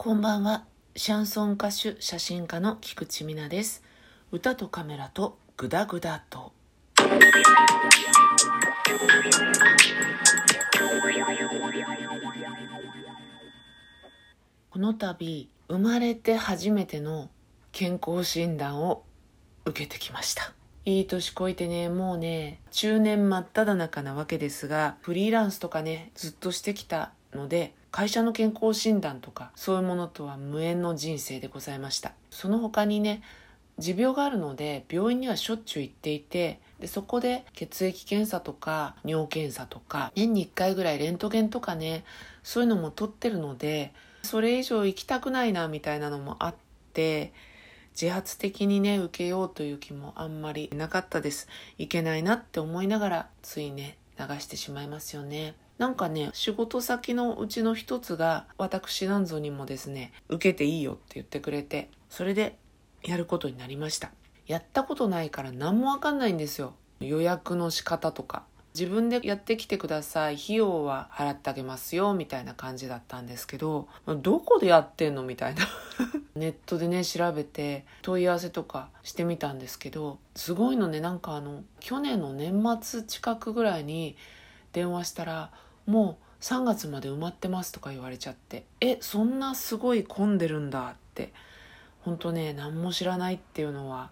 こんばんは。シャンソン歌手、写真家の菊池美奈です。歌とカメラとグダグダと。この度、生まれて初めての健康診断を受けてきました。いい年こいてね、もうね、中年真っ只中なわけですが、フリーランスとかね、ずっとしてきたので、会社の健康診断とかそういうものとは無縁の人生でございました。その他にね持病があるので病院にはしょっちゅう行っていてでそこで血液検査とか尿検査とか年に1回ぐらいレントゲンとかねそういうのも取ってるのでそれ以上行きたくないなみたいなのもあって自発的にね受けようという気もあんまりなかったです。いけないなって思いながらついね流してしまいますよねなんかね、仕事先のうちの一つが、私なんぞにもですね、受けていいよって言ってくれて、それでやることになりました。やったことないから何もわかんないんですよ。予約の仕方とか。自分でやってきてください。費用は払ってあげますよ。みたいな感じだったんですけど、どこでやってんの？みたいな。ネットでね、調べて問い合わせとかしてみたんですけど、すごいのね、なんかあの、去年の年末近くぐらいに電話したら、もう3月まで埋まってますとか言われちゃってえそんなすごい混んでるんだって本当ね何も知らないっていうのは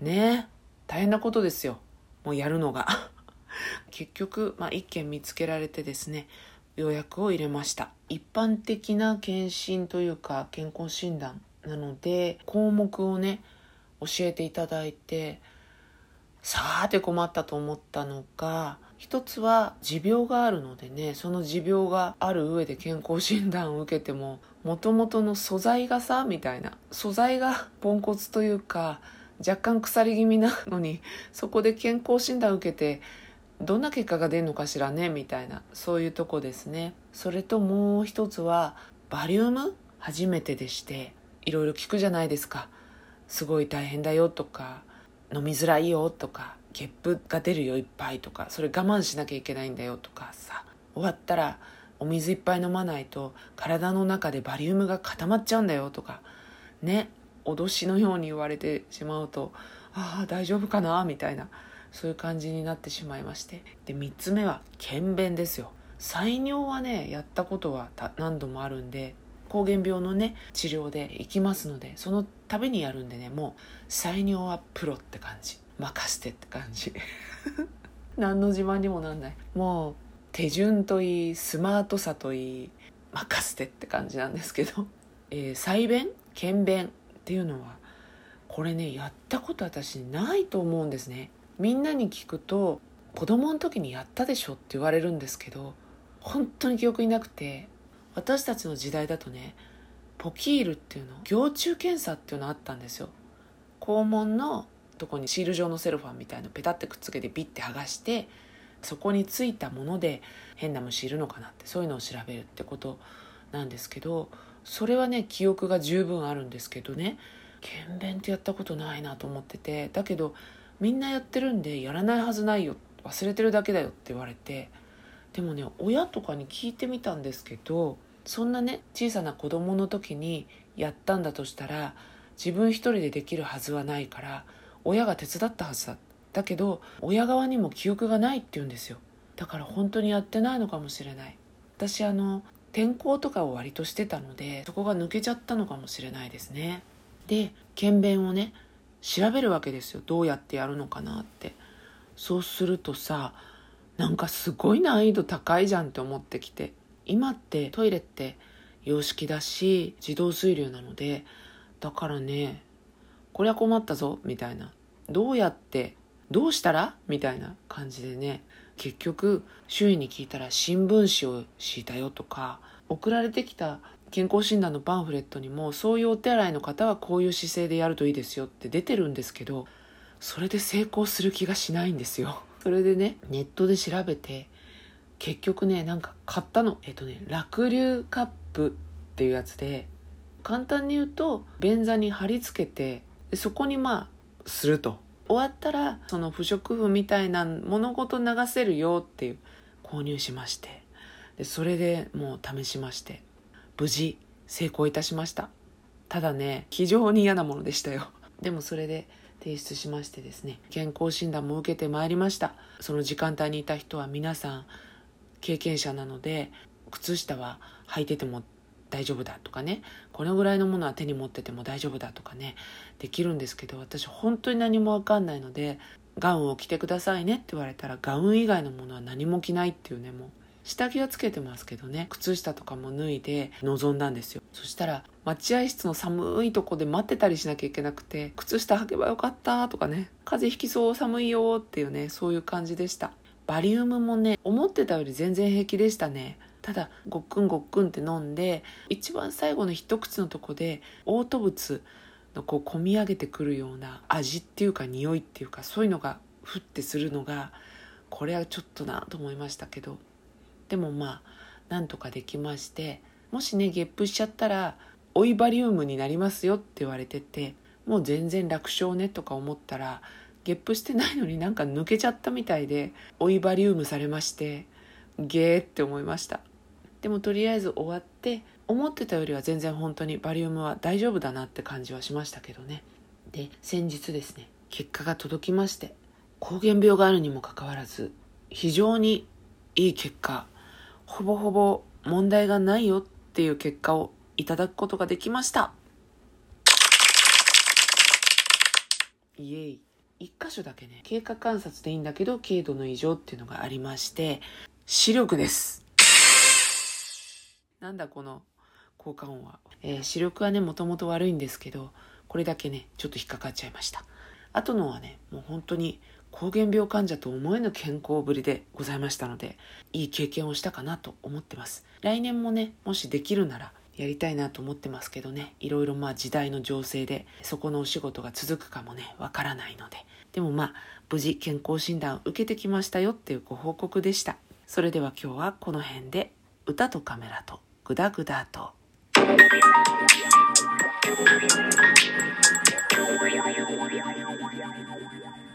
ね大変なことですよもうやるのが結局、まあ、1件見つけられてですね予約を入れました。一般的な検診というか健康診断なので項目をね教えていただいてさーて困ったと思ったのが一つは持病があるのでねその持病がある上で健康診断を受けてももともとの素材がさみたいな素材がポンコツというか若干腐り気味なのにそこで健康診断を受けてどんな結果が出るのかしらねみたいな。そういうとこですね。それともう一つはバリウム初めてでしていろいろ聞くじゃないですか。すごい大変だよとか飲みづらいよとかゲップが出るよいっぱいとかそれ我慢しなきゃいけないんだよとかさ。終わったらお水いっぱい飲まないと体の中でバリウムが固まっちゃうんだよとかね脅しのように言われてしまうとああ大丈夫かなみたいな。そういう感じになってしまいまして。で3つ目は検便ですよ。採尿はねやったことは何度もあるんで膠原病のね治療で行きますのでそのためにやるんでねもう採尿はプロって感じ。任せてって感じ。何の自慢にもなんない。もう手順といいスマートさといい任せてって感じなんですけど、えー、採便？検便っていうのはこれねやったこと私ないと思うんですね。みんなに聞くと子供の時にやったでしょって言われるんですけど本当に記憶になくて私たちの時代だとねポキールっていうの行虫検査っていうのあったんですよ。肛門のとこにシール状のセロファンみたいのペタってくっつけてビッて剥がしてそこについたもので変な虫いるのかなってそういうのを調べるってことなんですけどそれはね記憶が十分あるんですけどね検便ってやったことないなと思っててだけどみんなやってるんでやらないはずないよ忘れてるだけだよって言われてでもね親とかに聞いてみたんですけどそんなね小さな子供の時にやったんだとしたら自分一人でできるはずはないから親が手伝ったはずだ。だけど親側にも記憶がないって言うんですよ。だから本当にやってないのかもしれない。私あの転校とかを割としてたのでそこが抜けちゃったのかもしれないですね。で検便をね調べるわけですよ。どうやってやるのかなって。そうするとさなんかすごい難易度高いじゃんって思ってきて。今ってトイレって洋式だし自動水流なのでだからねこりゃ困ったぞみたいな。どうやってどうしたら？みたいな感じでね。結局周囲に聞いたら新聞紙を敷いたよとか送られてきた健康診断のパンフレットにもそういうお手洗いの方はこういう姿勢でやるといいですよって出てるんですけどそれで成功する気がしないんですよ。それでねネットで調べて結局ねなんか買ったの。えっとね濁流カップっていうやつで簡単に言うと便座に貼り付けてそこにまあすると。終わったらその不織布みたいな物事流せるよっていう購入しまして。でそれでもう試しまして。無事成功いたしました。ただね非常に嫌なものでしたよ。でもそれで提出しましてですね健康診断も受けてまいりました。その時間帯にいた人は皆さん経験者なので靴下は履いてても大丈夫だとかねこのぐらいのものは手に持ってても大丈夫だとかねできるんですけど私本当に何も分かんないのでガウンを着てくださいねって言われたらガウン以外のものは何も着ないっていうねもう下着はつけてますけどね。靴下とかも脱いで臨んだんですよ。そしたら待合室の寒いとこで待ってたりしなきゃいけなくて靴下履けばよかったとかね。風邪ひきそう寒いよっていうねそういう感じでした。バリウムもね思ってたより全然平気でしたね。ただごっくんごっくんって飲んで一番最後の一口のとこで嘔吐物のこう込み上げてくるような味っていうか匂いっていうかそういうのがふってするのがこれはちょっとなと思いましたけど。でもまあなんとかできましてもしねゲップしちゃったらオイバリウムになりますよって言われててもう全然楽勝ねとか思ったらゲップしてないのになんか抜けちゃったみたいでオイバリウムされましてゲーって思いました。でもとりあえず終わって思ってたよりは全然本当にバリウムは大丈夫だなって感じはしましたけどね。で先日ですね結果が届きまして膠原病があるにもかかわらず非常にいい結果ほぼほぼ問題がないよっていう結果をいただくことができました。イエイ。一箇所だけね。経過観察でいいんだけど軽度の異常っていうのがありまして視力です。なんだこの効果音は、えー、視力はねもともと悪いんですけどこれだけねちょっと引っかかっちゃいました。あとのはねもう本当に膠原病患者と思えぬ健康ぶりでございましたのでいい経験をしたかなと思ってます。来年もねもしできるならやりたいなと思ってますけどねいろいろまあ時代の情勢でそこのお仕事が続くかもねわからないので。でもまあ無事健康診断を受けてきましたよっていうご報告でした。それでは今日はこの辺で歌とカメラとグダグダと。Thank you.